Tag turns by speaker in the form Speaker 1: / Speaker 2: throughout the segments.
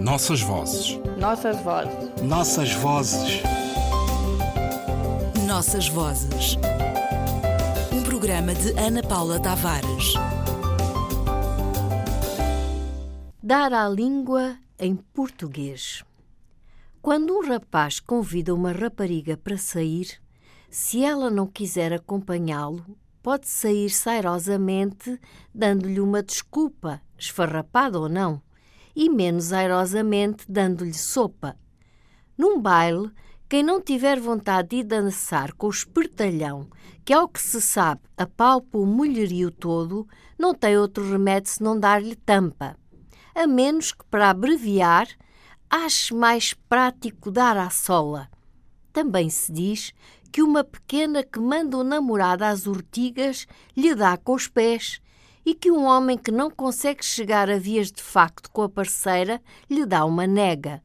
Speaker 1: Nossas vozes.
Speaker 2: Nossas vozes.
Speaker 3: Nossas vozes.
Speaker 4: Nossas vozes. Um programa de Ana Paula Tavares.
Speaker 5: Dar à língua em português. Quando um rapaz convida uma rapariga para sair, se ela não quiser acompanhá-lo, pode sair sairosamente, dando-lhe uma desculpa, esfarrapada ou não, e menos airosamente dando-lhe sopa. Num baile, quem não tiver vontade de dançar com o espertalhão, que ao que se sabe apalpa o mulherio todo, não tem outro remédio senão dar-lhe tampa. A menos que, para abreviar, ache mais prático dar à sola. Também se diz que uma pequena que manda o namorado às urtigas lhe dá com os pés e que um homem que não consegue chegar a vias de facto com a parceira lhe dá uma nega.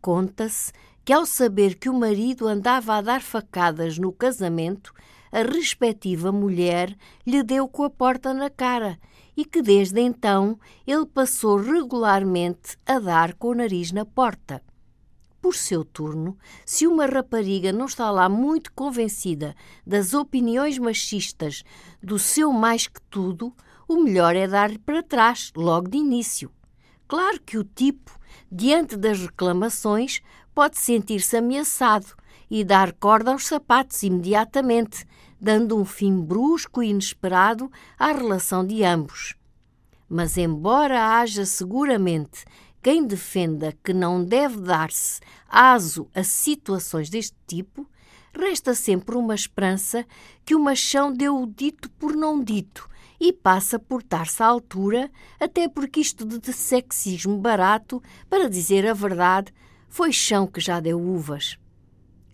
Speaker 5: Conta-se que, ao saber que o marido andava a dar facadas no casamento, a respectiva mulher lhe deu com a porta na cara e que desde então ele passou regularmente a dar com o nariz na porta. Por seu turno, se uma rapariga não está lá muito convencida das opiniões machistas do seu mais que tudo, o melhor é dar-lhe para trás, logo de início. Claro que o tipo, diante das reclamações, pode sentir-se ameaçado e dar corda aos sapatos imediatamente, dando um fim brusco e inesperado à relação de ambos. Mas, embora haja seguramente quem defenda que não deve dar-se aso a situações deste tipo, resta sempre uma esperança que o machão deu o dito por não dito e passa por estar-se à altura, até porque isto de sexismo barato, para dizer a verdade, foi chão que já deu uvas.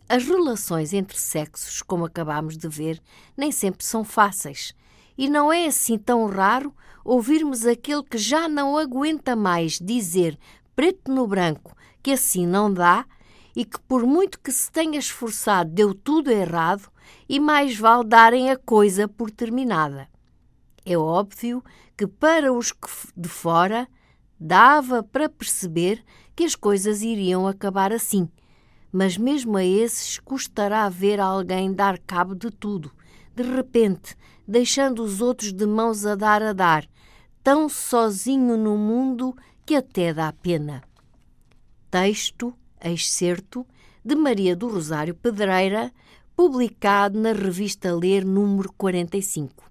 Speaker 5: As relações entre sexos, como acabámos de ver, nem sempre são fáceis. E não é assim tão raro ouvirmos aquele que já não aguenta mais dizer preto no branco que assim não dá e que, por muito que se tenha esforçado, deu tudo errado e mais vale darem a coisa por terminada. É óbvio que para os de fora dava para perceber que as coisas iriam acabar assim, mas mesmo a esses custará ver alguém dar cabo de tudo, de repente, deixando os outros de mãos a dar a dar, tão sozinho no mundo que até dá pena. Texto, excerto, de Maria do Rosário Pedreira, publicado na revista Ler número 45.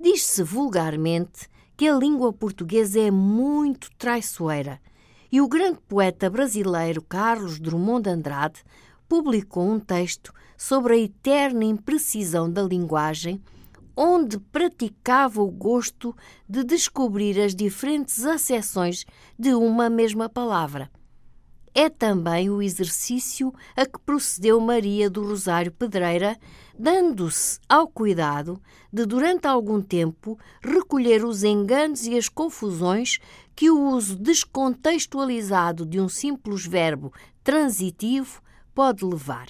Speaker 5: Diz-se vulgarmente que a língua portuguesa é muito traiçoeira e o grande poeta brasileiro Carlos Drummond de Andrade publicou um texto sobre a eterna imprecisão da linguagem, onde praticava o gosto de descobrir as diferentes acessões de uma mesma palavra é também o exercício a que procedeu Maria do Rosário Pedreira, dando-se ao cuidado de, durante algum tempo, recolher os enganos e as confusões que o uso descontextualizado de um simples verbo transitivo pode levar.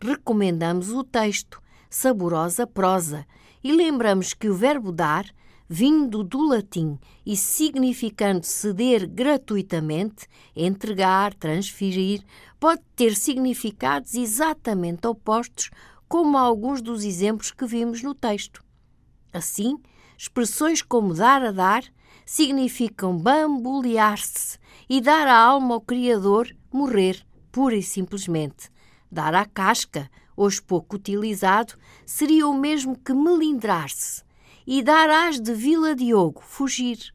Speaker 5: Recomendamos o texto, saborosa prosa, e lembramos que o verbo dar vindo do latim e significando ceder gratuitamente, entregar, transferir, pode ter significados exatamente opostos, como alguns dos exemplos que vimos no texto. Assim, expressões como dar a dar significam bambolear-se e dar a alma ao Criador morrer, pura e simplesmente. Dar à casca, hoje pouco utilizado, seria o mesmo que melindrar-se e dar às de Vila Diogo, fugir.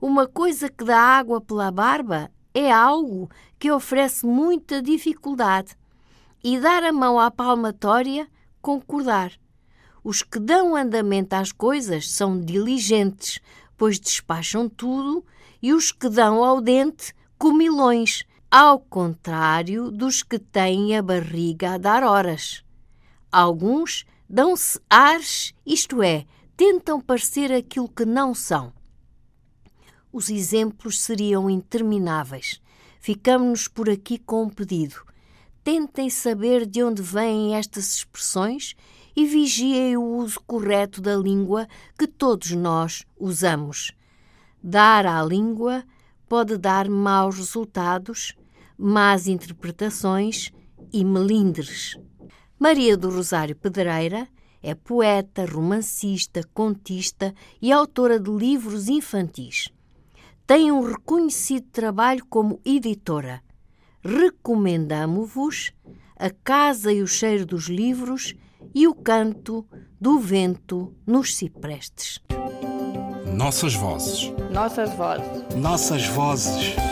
Speaker 5: Uma coisa que dá água pela barba é algo que oferece muita dificuldade. E dar a mão à palmatória, concordar. Os que dão andamento às coisas são diligentes, pois despacham tudo, e os que dão ao dente, comilões, ao contrário dos que têm a barriga a dar horas. Alguns dão-se ares, isto é, tentam parecer aquilo que não são. Os exemplos seriam intermináveis. Ficamos-nos por aqui com um pedido. Tentem saber de onde vêm estas expressões e vigiem o uso correto da língua que todos nós usamos. Dar à língua pode dar maus resultados, más interpretações e melindres. Maria do Rosário Pedreira é poeta, romancista, contista e autora de livros infantis. Tem um reconhecido trabalho como editora. Recomendamo-vos A Casa e o Cheiro dos Livros e o Canto do Vento nos Ciprestes.
Speaker 1: Nossas vozes.
Speaker 2: Nossas vozes.
Speaker 1: Nossas vozes.